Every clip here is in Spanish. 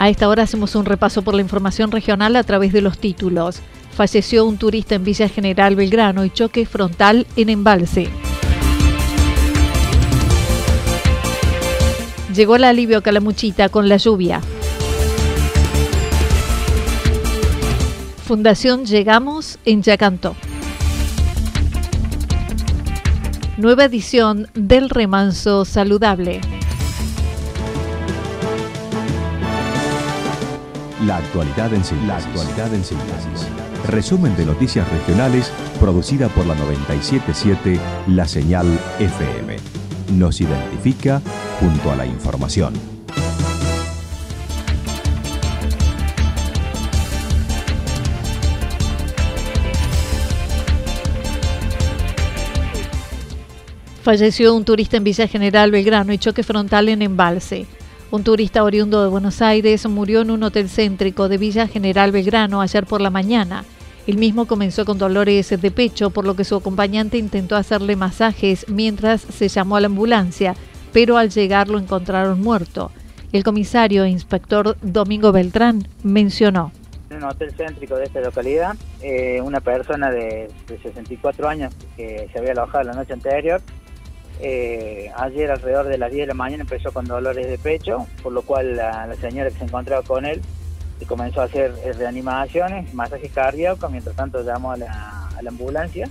A esta hora hacemos un repaso por la información regional a través de los títulos. Falleció un turista en Villa General Belgrano y choque frontal en embalse. Llegó el alivio a Calamuchita con la lluvia. Fundación Llegamos en Yacanto. Nueva edición del Remanso Saludable. La actualidad en síntesis. La actualidad en síntesis. Resumen de noticias regionales producida por la 977 La Señal FM. Nos identifica junto a la información. Falleció un turista en Villa General Belgrano y choque frontal en embalse. Un turista oriundo de Buenos Aires murió en un hotel céntrico de Villa General Belgrano ayer por la mañana. El mismo comenzó con dolores de pecho, por lo que su acompañante intentó hacerle masajes mientras se llamó a la ambulancia, pero al llegar lo encontraron muerto. El comisario inspector Domingo Beltrán mencionó. En un hotel céntrico de esta localidad, eh, una persona de 64 años que se había alojado la noche anterior eh, ayer alrededor de las 10 de la mañana empezó con dolores de pecho, por lo cual la, señora que se encontraba con él comenzó a hacer eh, reanimaciones, masaje cardíaco, mientras tanto llamó a la, ambulancia,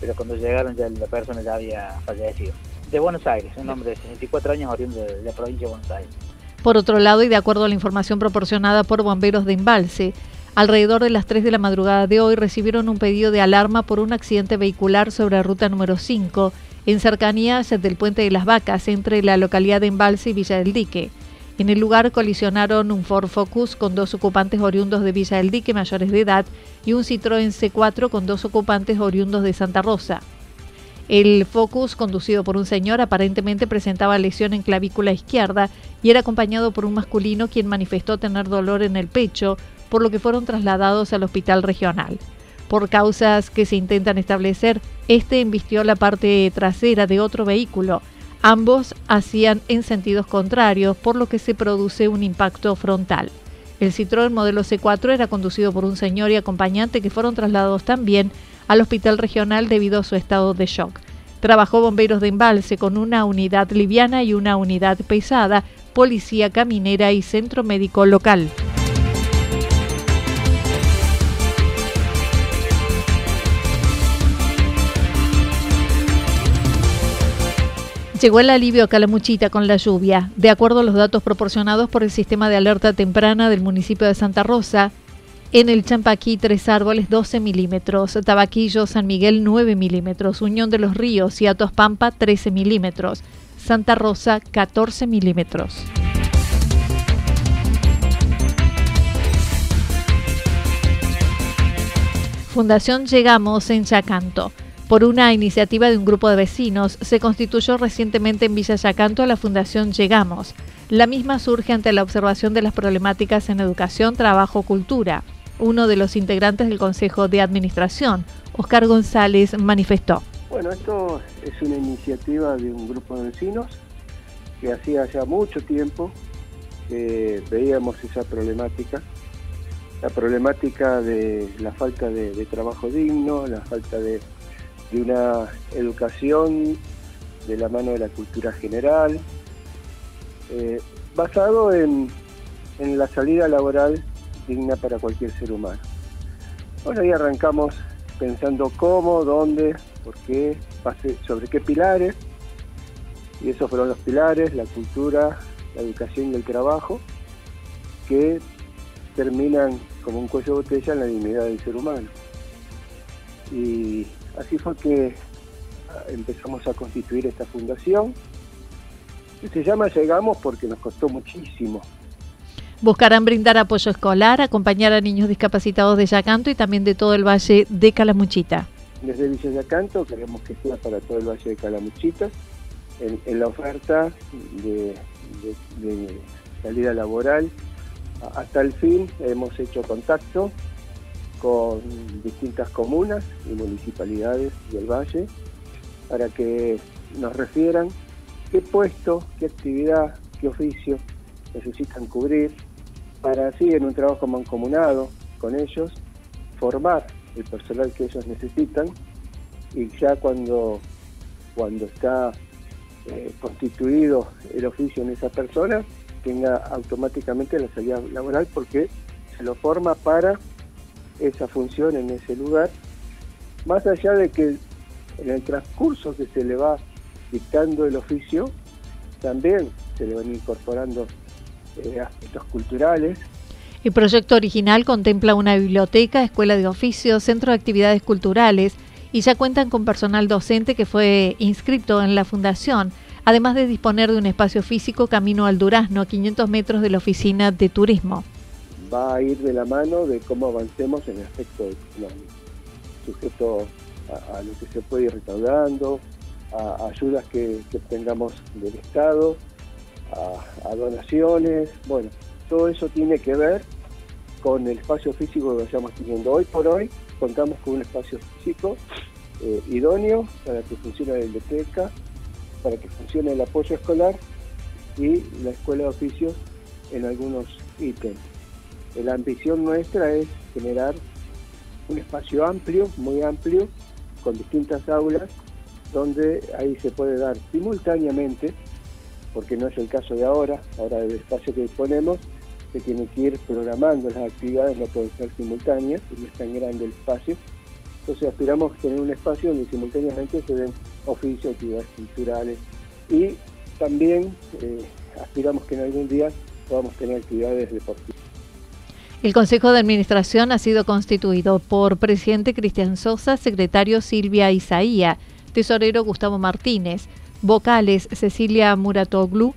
pero cuando llegaron ya la persona ya había fallecido. De Buenos Aires, un hombre de 64 años oriundo de, la provincia de Buenos Aires. Por otro lado, y de acuerdo a la información proporcionada por bomberos de Embalse, alrededor de las 3 de la madrugada de hoy recibieron un pedido de alarma por un accidente vehicular sobre ruta número 5 en cercanías del puente de las Vacas entre la localidad de Embalse y Villa del Dique. En el lugar colisionaron un Ford Focus con dos ocupantes oriundos de Villa del Dique mayores de edad y un Citroën C4 con dos ocupantes oriundos de Santa Rosa. El Focus, conducido por un señor, aparentemente presentaba lesión en clavícula izquierda y era acompañado por un masculino quien manifestó tener dolor en el pecho, por lo que fueron trasladados al hospital regional. Por causas que se intentan establecer, este embistió la parte trasera de otro vehículo. Ambos hacían en sentidos contrarios, por lo que se produce un impacto frontal. El Citroën modelo C4 era conducido por un señor y acompañante que fueron trasladados también al hospital regional debido a su estado de shock. Trabajó bomberos de embalse con una unidad liviana y una unidad pesada, policía caminera y centro médico local. Llegó el alivio a Calamuchita con la lluvia. De acuerdo a los datos proporcionados por el sistema de alerta temprana del municipio de Santa Rosa, en el Champaquí, tres árboles, 12 milímetros. Tabaquillo, San Miguel, 9 milímetros. Unión de los Ríos y Atos Pampa, 13 milímetros. Santa Rosa, 14 milímetros. Fundación Llegamos en Chacanto. Por una iniciativa de un grupo de vecinos, se constituyó recientemente en Villa Yacanto la Fundación Llegamos. La misma surge ante la observación de las problemáticas en educación, trabajo, cultura. Uno de los integrantes del Consejo de Administración, Oscar González, manifestó. Bueno, esto es una iniciativa de un grupo de vecinos que hacía ya mucho tiempo que veíamos esa problemática, la problemática de la falta de trabajo digno, la falta de de una educación de la mano de la cultura general, eh, basado en, en la salida laboral digna para cualquier ser humano. Bueno, ahí arrancamos pensando cómo, dónde, por qué, sobre qué pilares, y esos fueron los pilares, la cultura, la educación y el trabajo, que terminan como un cuello de botella en la dignidad del ser humano. Y así fue que ah, empezamos a constituir esta fundación, que se llama Llegamos porque nos costó muchísimo. Buscarán brindar apoyo escolar, acompañar a niños discapacitados de Yacanto y también de todo el valle de Calamuchita. Desde Villa Yacanto queremos que sea para todo el valle de Calamuchita, en, la oferta de salida laboral. Hasta el fin hemos hecho contacto con distintas comunas y municipalidades del valle para que nos refieran qué puesto, qué actividad, qué oficio necesitan cubrir para así en un trabajo mancomunado con ellos formar el personal que ellos necesitan y ya cuando, cuando está eh, constituido el oficio en esa persona tenga automáticamente la salida laboral porque se lo forma para esa función en ese lugar, más allá de que en el transcurso que se le va dictando el oficio, también se le van incorporando eh, aspectos culturales. El proyecto original contempla una biblioteca, escuela de oficios, centro de actividades culturales y ya cuentan con personal docente que fue inscrito en la fundación además de disponer de un espacio físico camino al Durazno, a 500 metros de la oficina de turismo. Va a ir de la mano de cómo avancemos en el aspecto económico, sujeto a, lo que se puede ir recaudando, a, ayudas que, obtengamos del Estado, a, donaciones, bueno, todo eso tiene que ver con el espacio físico que vayamos teniendo. Hoy por hoy contamos con un espacio físico eh, idóneo para que funcione la biblioteca, para que funcione el apoyo escolar y la escuela de oficios en algunos ítems. La ambición nuestra es generar un espacio amplio, muy amplio, con distintas aulas, donde ahí se puede dar simultáneamente, porque no es el caso de ahora, ahora el espacio que disponemos, se tiene que ir programando las actividades, no pueden ser simultáneas, no es tan grande el espacio. Entonces aspiramos a tener un espacio donde simultáneamente se den oficios, actividades culturales y también eh, aspiramos que en algún día podamos tener actividades deportivas. El Consejo de Administración ha sido constituido por presidente Cristian Sosa, secretario Silvia Isaía, tesorero Gustavo Martínez, vocales Cecilia Muratoglu,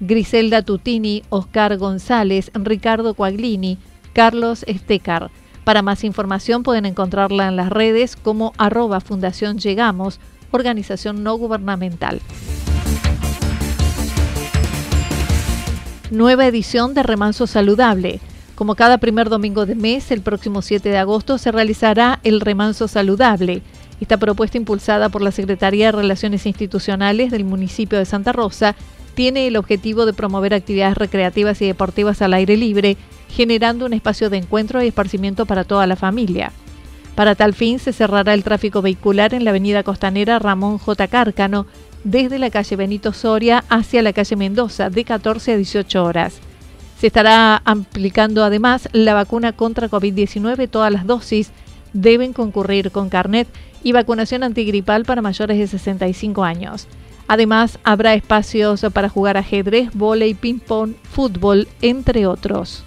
Griselda Tutini, Oscar González, Ricardo Coaglini, Carlos Estecar. Para más información pueden encontrarla en las redes como arroba Fundación Llegamos organización no gubernamental. Nueva edición de Remanso Saludable. Como cada primer domingo de mes, el próximo 7 de agosto se realizará el Remanso Saludable. Esta propuesta impulsada por la Secretaría de Relaciones Institucionales del municipio de Santa Rosa tiene el objetivo de promover actividades recreativas y deportivas al aire libre, generando un espacio de encuentro y esparcimiento para toda la familia. Para tal fin se cerrará el tráfico vehicular en la avenida costanera Ramón J. Cárcano, desde la calle Benito Soria hacia la calle Mendoza, de 14 a 18 horas. Se estará aplicando además la vacuna contra COVID-19. Todas las dosis deben concurrir con carnet y vacunación antigripal para mayores de 65 años. Además, habrá espacios para jugar ajedrez, volei, ping-pong, fútbol, entre otros.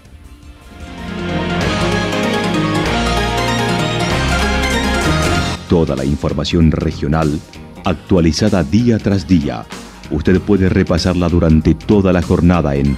Toda la información regional actualizada día tras día. Usted puede repasarla durante toda la jornada en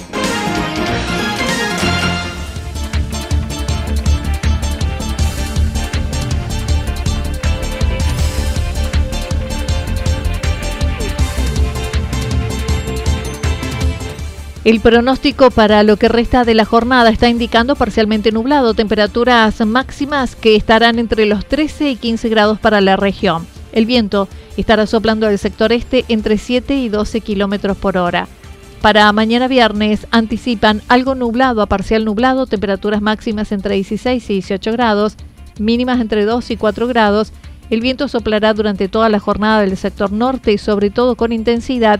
El pronóstico para lo que resta de la jornada está indicando parcialmente nublado, temperaturas máximas que estarán entre los 13 y 15 grados para la región. El viento estará soplando del sector este entre 7 y 12 kilómetros por hora. Para mañana viernes anticipan algo nublado a parcial nublado, temperaturas máximas entre 16 y 18 grados, mínimas entre 2 y 4 grados. El viento soplará durante toda la jornada del sector norte y sobre todo con intensidad